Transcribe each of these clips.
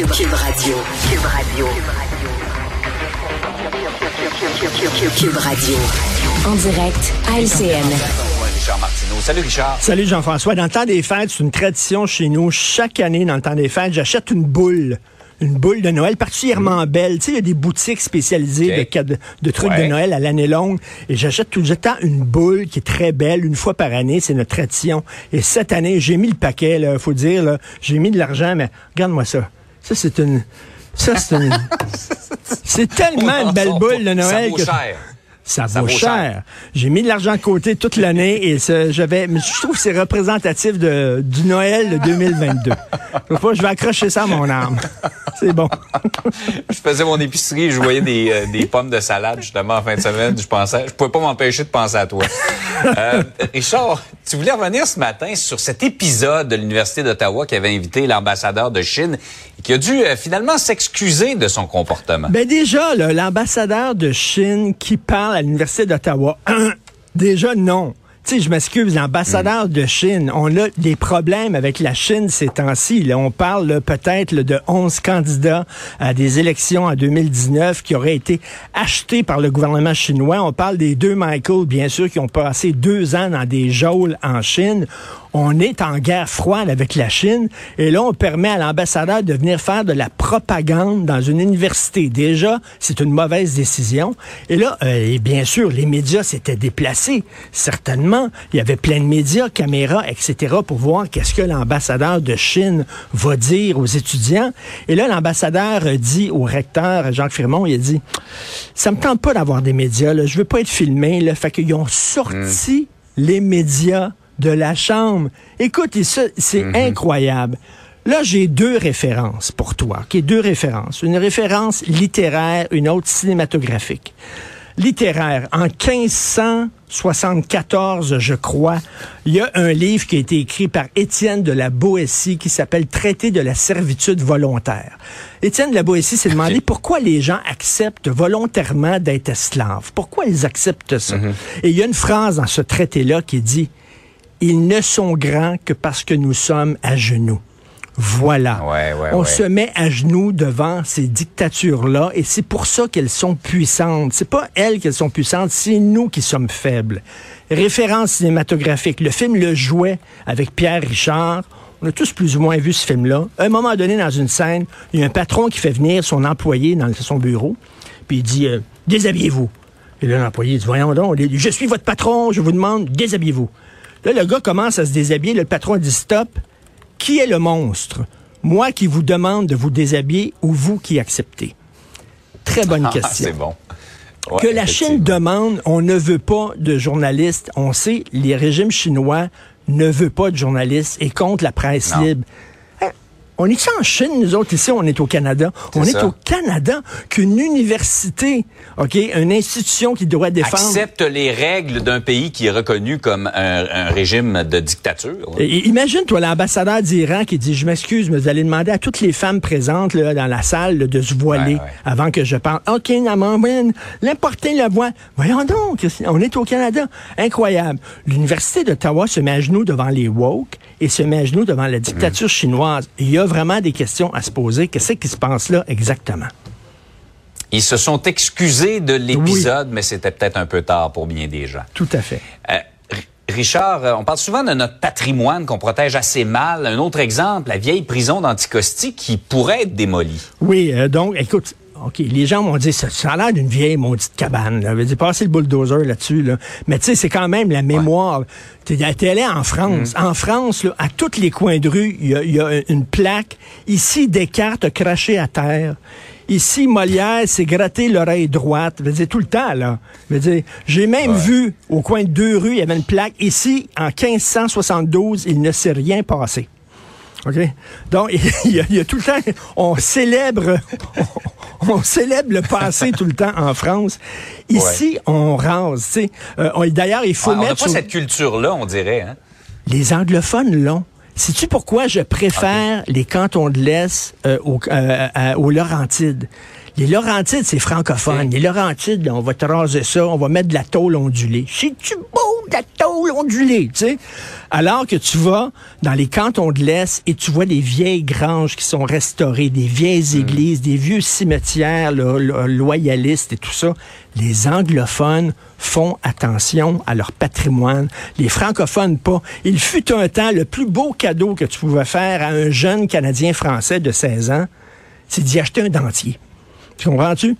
Cube, Cube Radio. Cube Radio. Cube Radio. En direct à LCN. Richard Martineau. Salut Richard. Salut Jean-François. Dans le temps des fêtes, c'est une tradition chez nous. Chaque année, dans le temps des fêtes, j'achète une boule. Une boule de Noël particulièrement belle. Tu sais, il y a des boutiques spécialisées Ok. de, trucs Ouais. de Noël à l'année longue. Et j'achète tout le temps une boule qui est très belle, une fois par année. C'est notre tradition. Et cette année, j'ai mis le paquet, là, faut dire. J'ai mis de l'argent, mais regarde-moi ça. Ça, c'est une... Ça, c'est une... c'est tellement une belle boule de Noël. Ça vaut que- cher. ça, Ça vaut vaut cher. cher. J'ai mis de l'argent de côté toute l'année et j'avais, mais je trouve que c'est représentatif de, du Noël de 2022. Je sais pas, je vais accrocher ça à mon âme. C'est bon. Je faisais mon épicerie, je voyais des, euh, des pommes de salade justement en fin de semaine. Je pensais, je pouvais pas m'empêcher de penser à toi. Euh, Richard, tu voulais revenir ce matin sur cet épisode de l'Université d'Ottawa qui avait invité l'ambassadeur de Chine et qui a dû euh, finalement s'excuser de son comportement. Ben déjà, l'ambassadeur de Chine qui parle à l'Université d'Ottawa, déjà non. Tu sais, je m'excuse, l'ambassadeur de Chine, on a des problèmes avec la Chine ces temps-ci. On parle peut-être de 11 candidats à des élections en 2019 qui auraient été achetés par le gouvernement chinois. On parle des deux Michael, bien sûr, qui ont passé deux ans dans des geôles en Chine. On est en guerre froide avec la Chine et là, on permet à l'ambassadeur de venir faire de la propagande dans une université. Déjà, c'est une mauvaise décision. Et là, euh, et bien sûr, les médias s'étaient déplacés, certainement. Il y avait plein de médias, caméras, etc., pour voir qu'est-ce que l'ambassadeur de Chine va dire aux étudiants. Et là, l'ambassadeur euh, dit au recteur, Jacques Firmon, il a dit, ça me tente pas d'avoir des médias, là. je veux pas être filmé. Là. Fait qu'ils ont sorti les médias de la chambre. Écoute, c'est incroyable. Là, j'ai deux références pour toi. OK, deux références. Une référence littéraire, une autre cinématographique. Littéraire. En 1574, je crois, il y a un livre qui a été écrit par Étienne de la Boétie qui s'appelle Traité de la servitude volontaire. Étienne de la Boétie s'est demandé pourquoi les gens acceptent volontairement d'être esclaves. Pourquoi ils acceptent ça? Et il y a une phrase dans ce traité-là qui dit ils ne sont grands que parce que nous sommes à genoux. Voilà. Ouais, ouais, On ouais. se met à genoux devant ces dictatures-là et c'est pour ça qu'elles sont puissantes. C'est pas elles qu'elles sont puissantes, c'est nous qui sommes faibles. Référence cinématographique. Le film Le Jouet avec Pierre Richard. On a tous plus ou moins vu ce film-là. À un moment donné, dans une scène, il y a un patron qui fait venir son employé dans son bureau, puis il dit euh, Déshabillez-vous. Et là, l'employé dit Voyons donc, je suis votre patron, je vous demande, déshabillez-vous. Là, le gars commence à se déshabiller, le patron dit Stop. Qui est le monstre? Moi qui vous demande de vous déshabiller ou vous qui acceptez? Très bonne Ah, question c'est bon. Ouais, que la Chine demande, on ne veut pas de journalistes. On sait, les régimes chinois ne veulent pas de journalistes et contre la presse Non. libre. On est en Chine, nous autres, ici, on est au Canada. On est au Canada qu'une université, OK, une institution qui doit défendre... accepte les règles d'un pays qui est reconnu comme un, un régime de dictature. Et- Imagine, toi, l'ambassadeur d'Iran qui dit, je m'excuse, mais vous allez demander à toutes les femmes présentes là, dans la salle là, de se voiler Ouais, ouais. avant que je parle. OK, Namambine, l'importer la voix. Voyons donc, on est au Canada. Incroyable. L'Université d'Ottawa se met à genoux devant les woke et se met à genoux devant la dictature chinoise. Il y a vraiment des questions à se poser. Qu'est-ce qui se passe là exactement? Ils se sont excusés de l'épisode, mais c'était peut-être un peu tard pour bien des gens. Tout à fait. Euh, Richard, euh, on parle souvent de notre patrimoine qu'on protège assez mal. Un autre exemple, la vieille prison d'Anticosti qui pourrait être démolie. Oui, euh, donc, écoute, OK, les gens m'ont dit, ça, ça a l'air d'une vieille maudite cabane. Là. Dire, passer le bulldozer là-dessus. Là. Mais tu sais, c'est quand même la mémoire. Tu es allé en France. En France, là, à tous les coins de rue, il y a, il y a une plaque. Ici, Descartes a craché à terre. Ici, Molière s'est gratté l'oreille droite. Je veux dire, tout le temps, là. Je veux dire, j'ai même vu, au coin de deux rues, il y avait une plaque. Ici, en 1572, il ne s'est rien passé. OK? Donc, il y, a, il y a tout le temps, on célèbre, on, on célèbre le passé tout le temps en France. Ici, on rase, tu sais. Euh, on- D'ailleurs, il faut Ouais, on n'a mettre pas sur- cette culture-là, on dirait. Hein? les anglophones l'ont. Sais-tu pourquoi je préfère les cantons de l'Est euh, aux, euh, à- aux Laurentides? Les Laurentides, c'est francophone. Les Laurentides, on va te raser ça, on va mettre de la tôle ondulée. C'est-tu beau, de la tôle ondulée, tu sais? Alors que tu vas dans les cantons de l'Est et tu vois des vieilles granges qui sont restaurées, des vieilles Mm. églises, des vieux cimetières là, là, loyalistes et tout ça. Les anglophones font attention à leur patrimoine. Les francophones, pas. Il fut un temps, le plus beau cadeau que tu pouvais faire à un jeune Canadien français de 16 ans, c'est d'y acheter un dentier. Tu comprends-tu?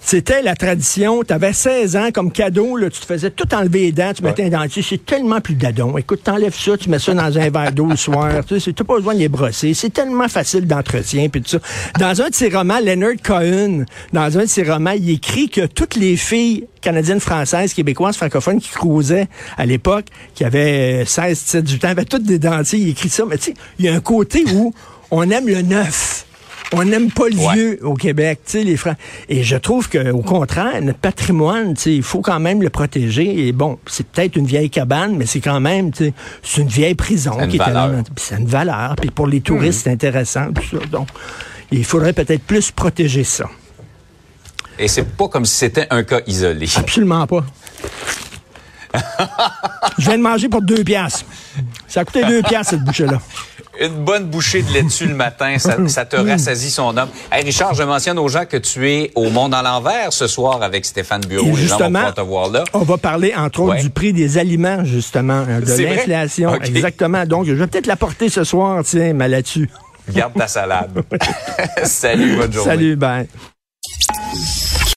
C'était la tradition. Tu avais 16 ans comme cadeau, là, tu te faisais tout enlever les dents, tu mettais un dentier. C'est tellement plus dadon. Écoute, t'enlèves ça, tu mets ça dans un verre d'eau le soir. Tu sais, t'as pas besoin de les brosser. C'est tellement facile d'entretien puis tout ça. Dans un de ses romans, Leonard Cohen, dans un de ses romans, il écrit que toutes les filles canadiennes, françaises, québécoises, francophones qui cruisaient à l'époque, qui avaient 16, 17, 18 ans, avaient toutes des dentiers. Il écrit ça. Mais tu sais, il y a un côté où on aime le neuf. On n'aime pas le Ouais. vieux au Québec, tu sais, les francs. Et je trouve que, au contraire, notre patrimoine, tu sais, il faut quand même le protéger. Et bon, c'est peut-être une vieille cabane, mais c'est quand même, tu sais, c'est une vieille prison une qui valeur. Puis c'est une valeur. Puis pour les touristes, c'est intéressant, tout ça. Donc, il faudrait peut-être plus protéger ça. Et c'est pas comme si c'était un cas isolé. Absolument pas. Je viens de manger pour deux piastres. Ça a coûté deux piastres, cette bouchée-là. Une bonne bouchée de laitue le matin, ça, ça te rassasie son homme. Hey Richard, je mentionne aux gens que tu es au Monde à l'envers ce soir avec Stéphane Bureau. Et Les gens vont justement, te voir là. on va parler, entre autres, Ouais. du prix des aliments, justement, euh, de l'inflation. Exactement. Donc, je vais peut-être la porter ce soir, tiens, mais là-dessus. Garde ta salade. Salut, bonne journée. Salut, bye.